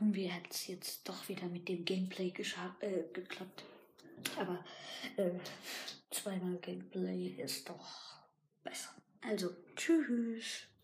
irgendwie hat es jetzt doch wieder mit dem Gameplay äh, geklappt. Aber äh, zweimal Gameplay ist doch besser. Also, tschüss.